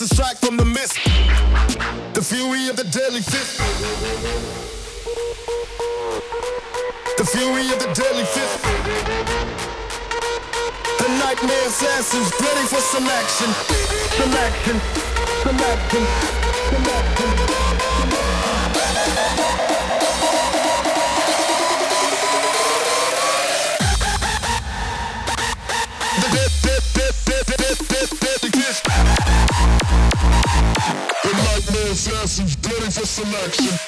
It's strike from the mist. The fury of the deadly fist. The fury of the deadly fist. The nightmare assassins ready for some action. Some action. Some action. selection.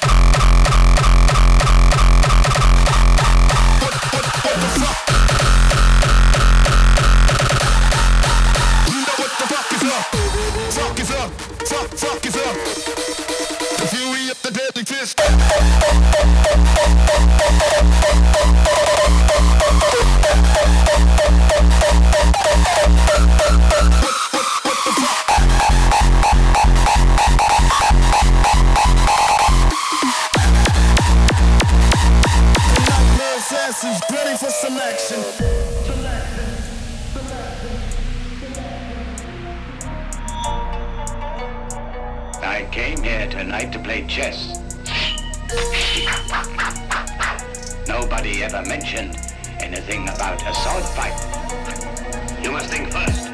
the selection. I came here tonight to play chess. Nobody ever mentioned anything about a sword fight. You must think first,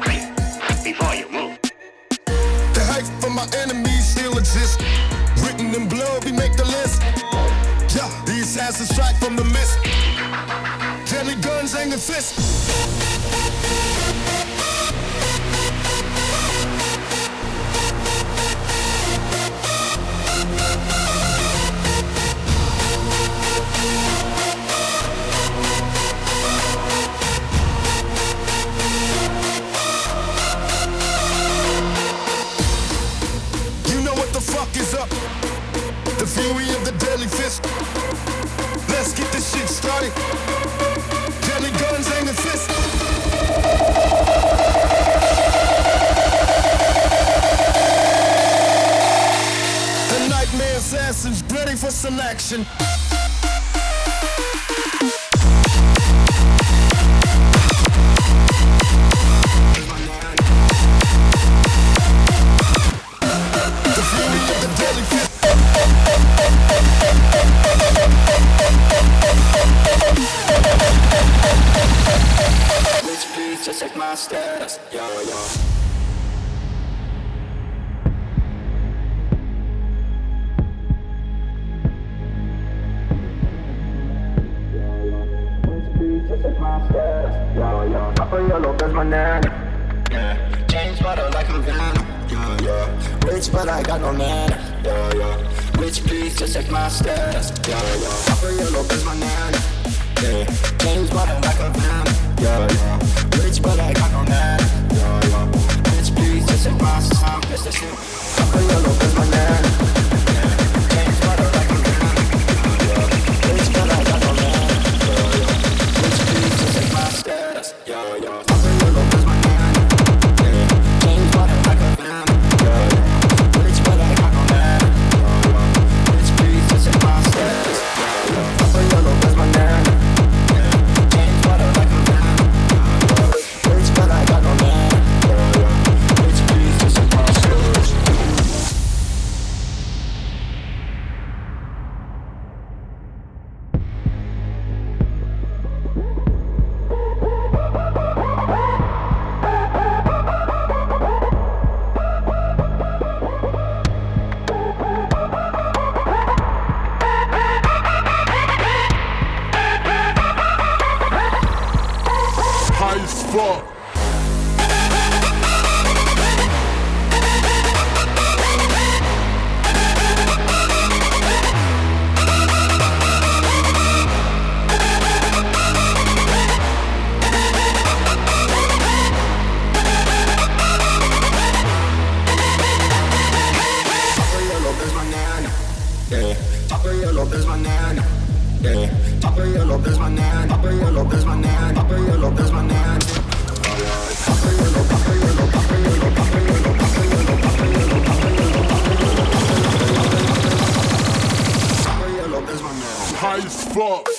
before you move. The hype for my enemies still exists. Written in blood, we make the list. Yeah, these assassins strike from the mist the guns and the fists. is up. for selection. Rich but I got no man. Yeah, yeah. Rich please, just check my stats. Yeah, yeah. Rafael Lopez, my man. Yeah. James Bond, like a man. Yeah, yeah. Rich, but I got no man. Yeah, yeah. Rich please, just check my stats. Rafael Lopez. High as fuck.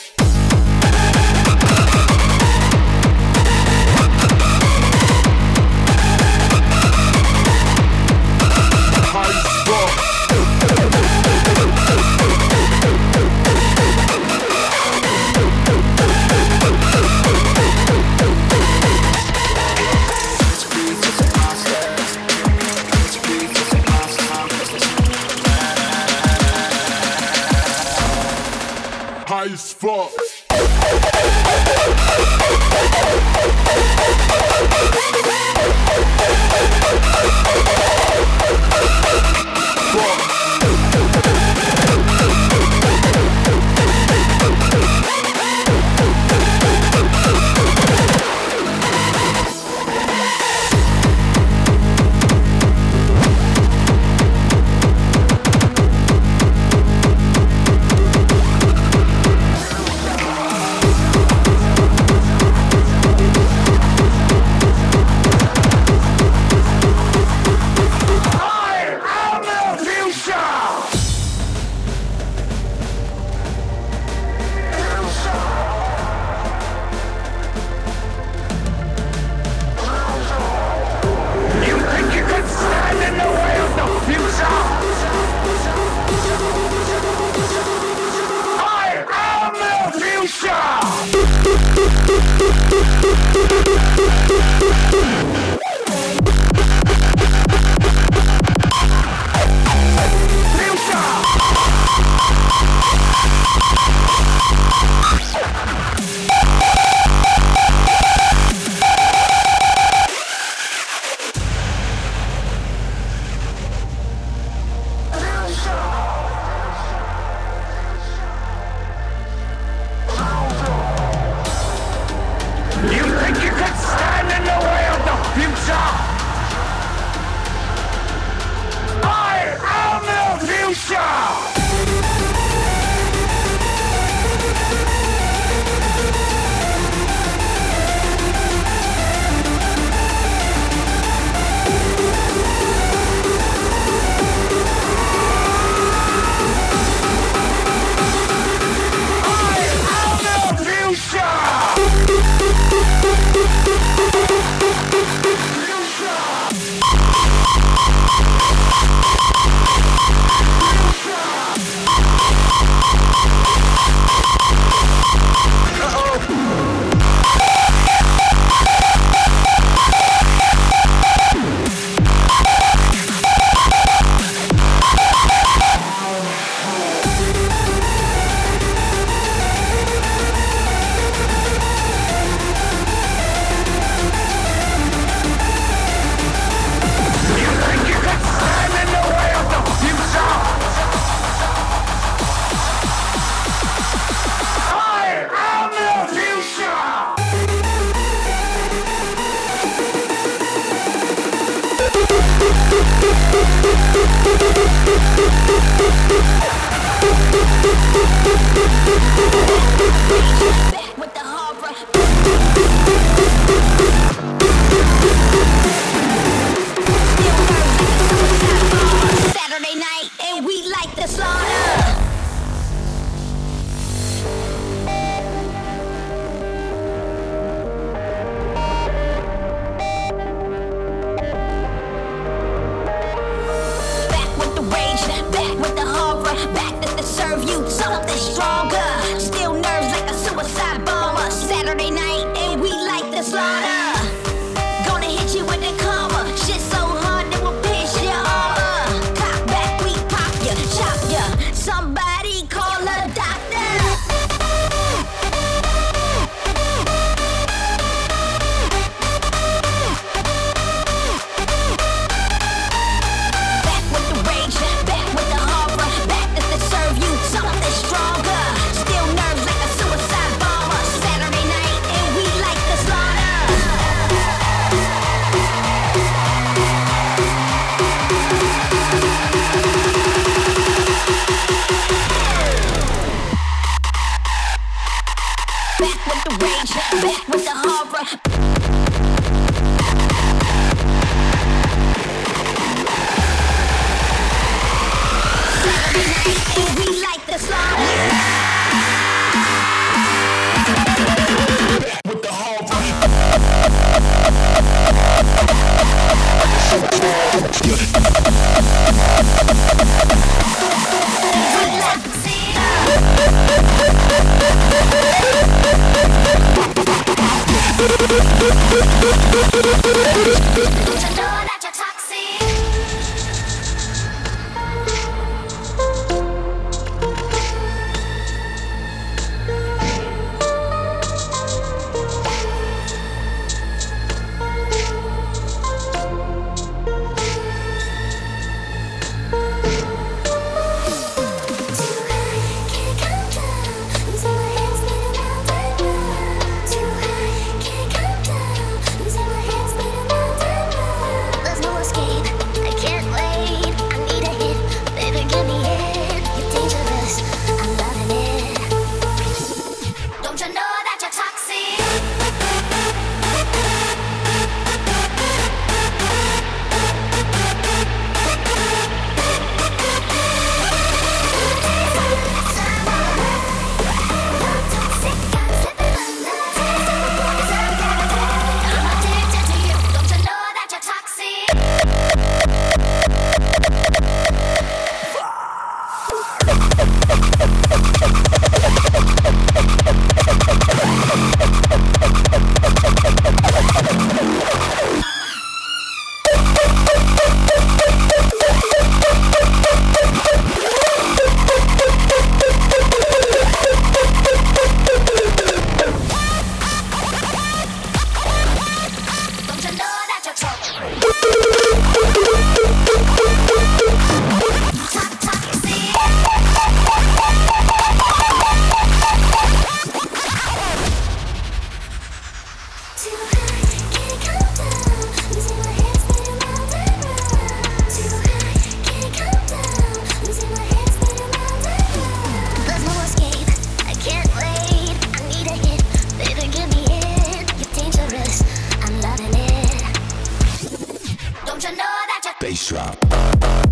Sometimes I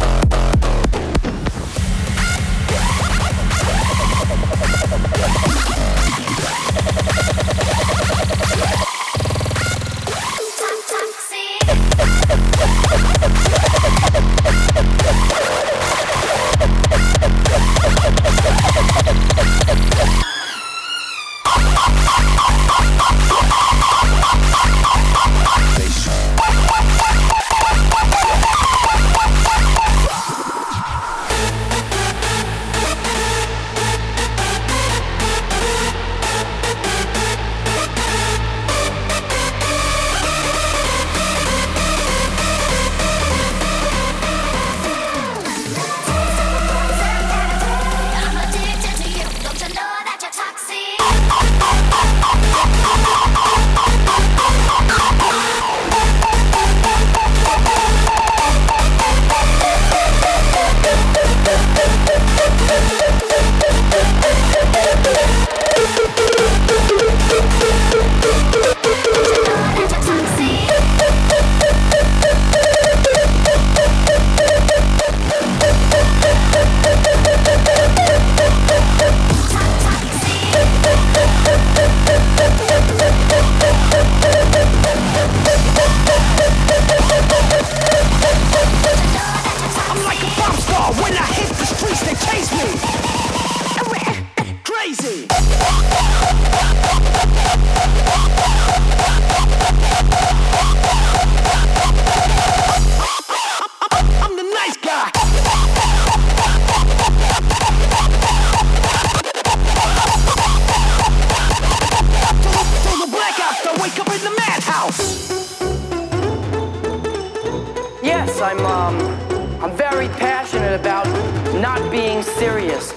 flip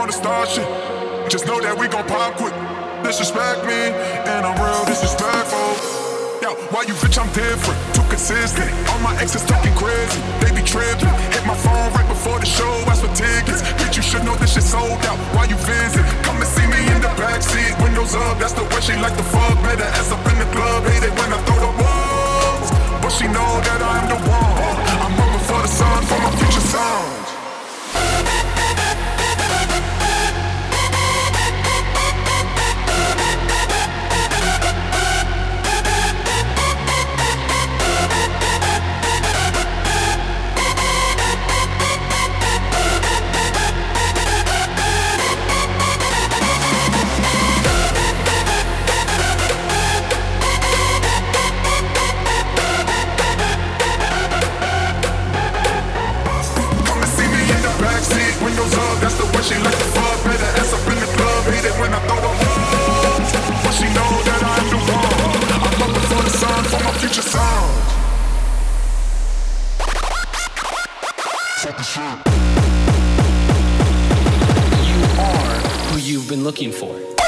wanna start shit, just know that we gon' pop quick. Disrespect me, and I'm real disrespectful. Yo, why you bitch, I'm different, too consistent. All my exes talking crazy, they be tripping. Hit my phone right before the show, ask for tickets. Bitch, you should know this shit sold out. Why you visit? Come and see me in the backseat, windows up. That's the way she like to fuck. Better ass up in the club, hate it when I throw the balls. But she know that I'm the one. I'm moving for the sun, for my future sons. You are who you've been looking for.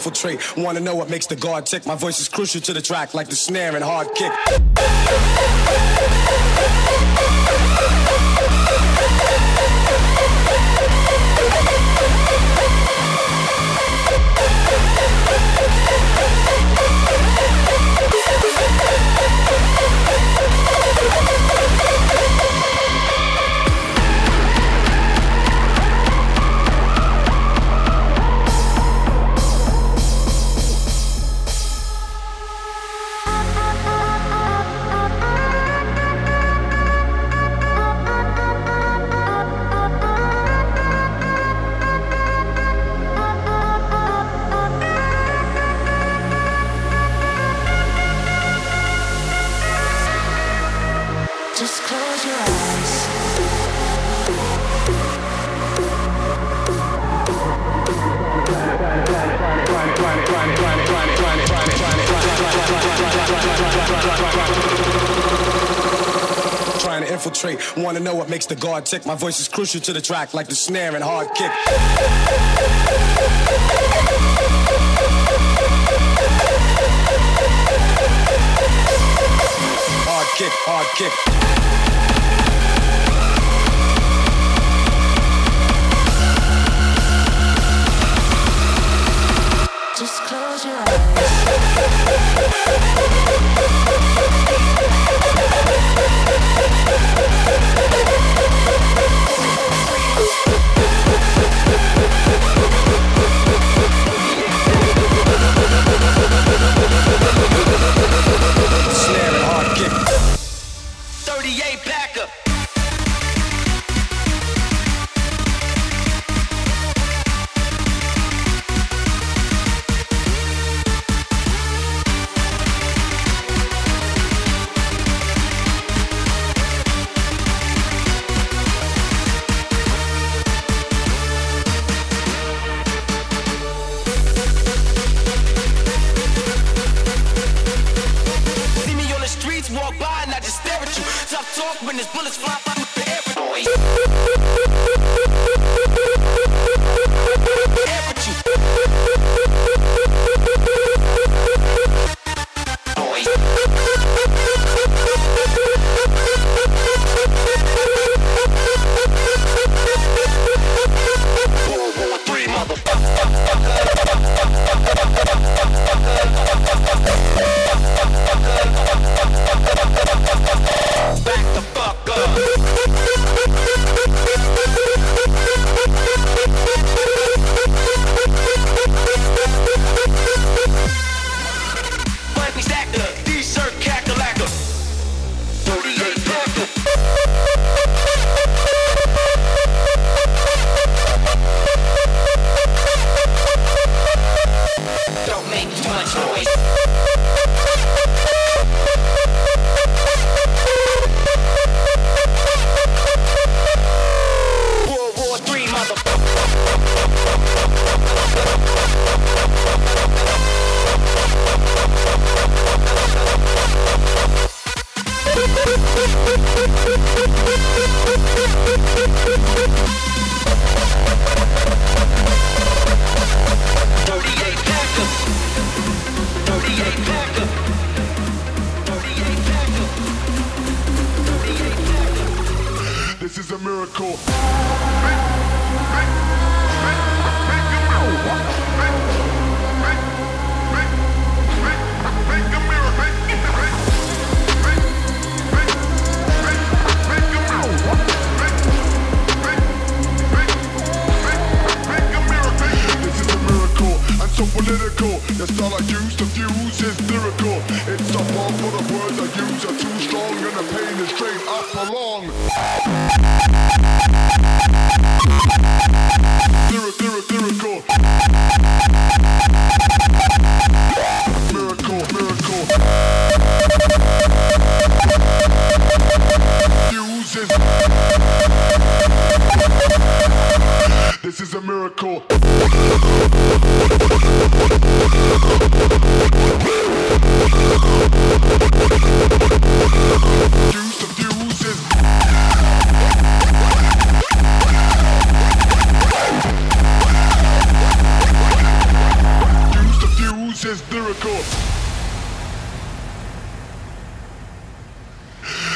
infiltrate. Wanna know what makes the guard tick? My voice is crucial to the track, like the snare and hard kick. wanna know what makes the guard tick. My voice is crucial to the track, like the snare and hard kick. Hard kick, hard kick. Just close your eyes. Thank you.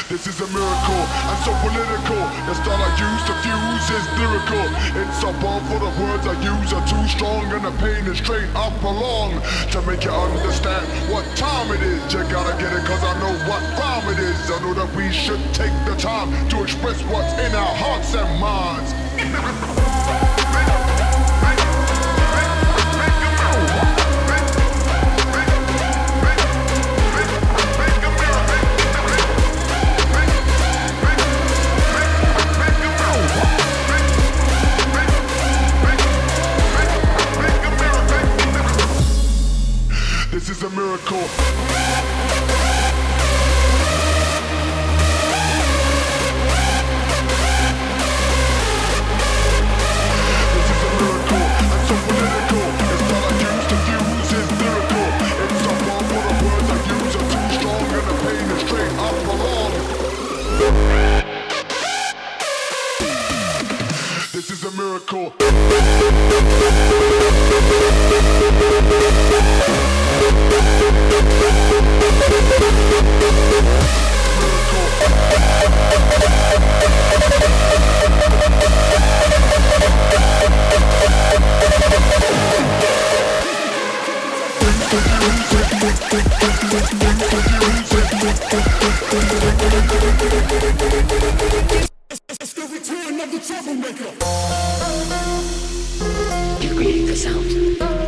This is a miracle and so political. The style I use to fuse is lyrical. It's a bomb for the words I use are too strong and the pain is straight up along. To make you understand what time it is, you gotta get it cause I know what rhyme it is. I know that we should take the time to express what's in our hearts and minds. is a miracle. This is a miracle You create the sound.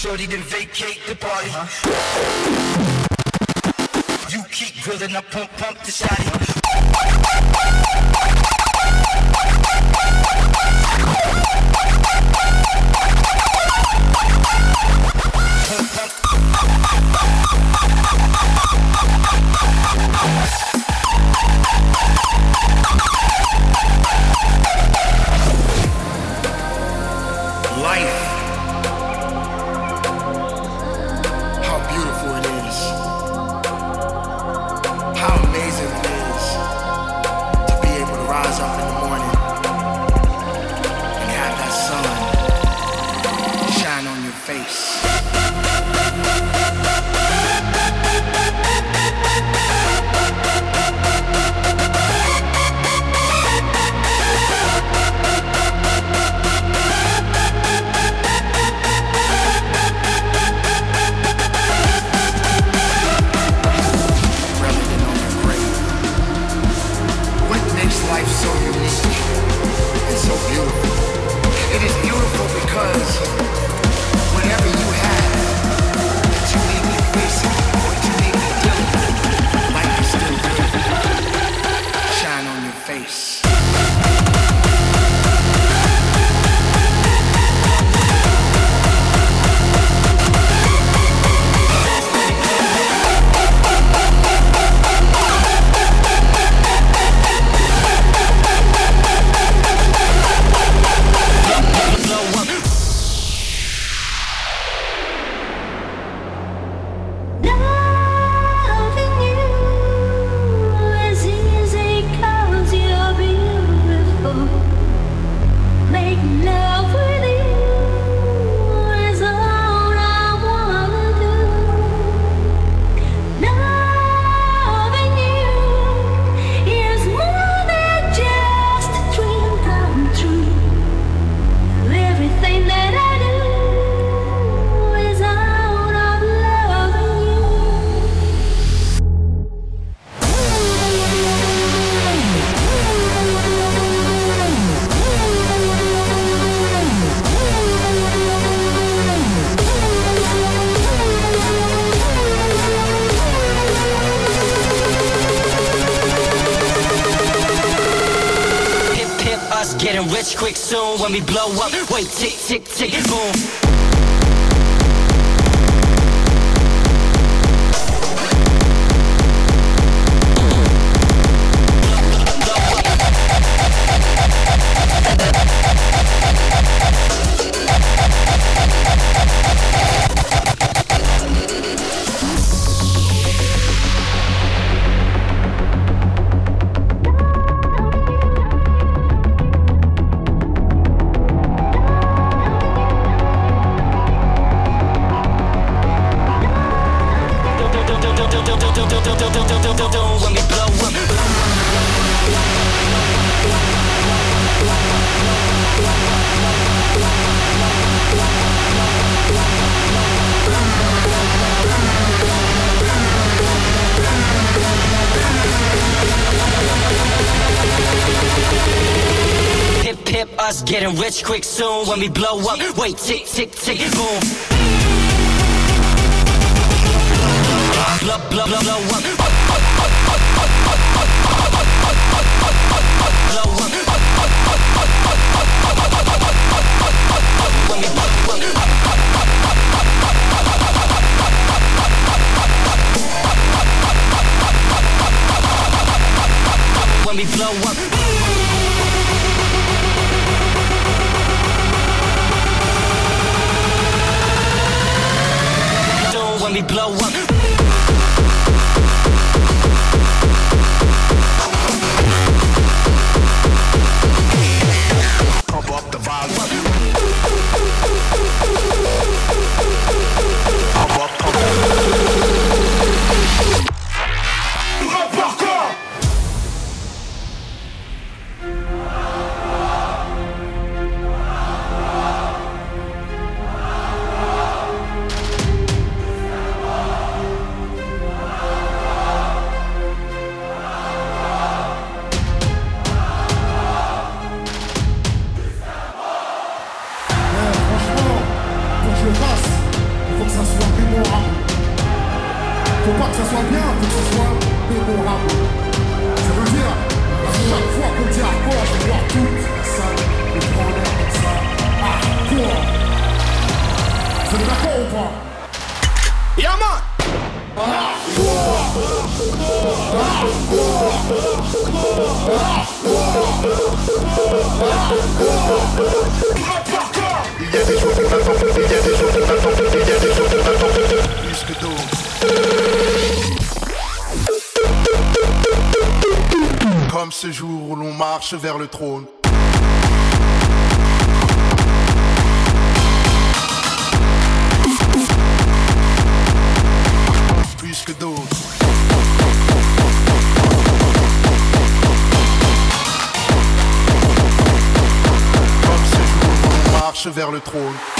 Shorty then vacate the party. Uh-huh. You keep grilling, I pump, pump the shotty. Getting rich quick soon when we blow up. Wait, tick tick tick boom. Blow blow blow blow up. When we blow up. When we blow up. When we blow up. Pump up the volume. Il y a des jours qui m'attendent, il y a des jours qui m'attendent, il y a des jours qui m'attendent plus que d'autres. Comme ce jour où l'on marche vers le trône. Vers le trône.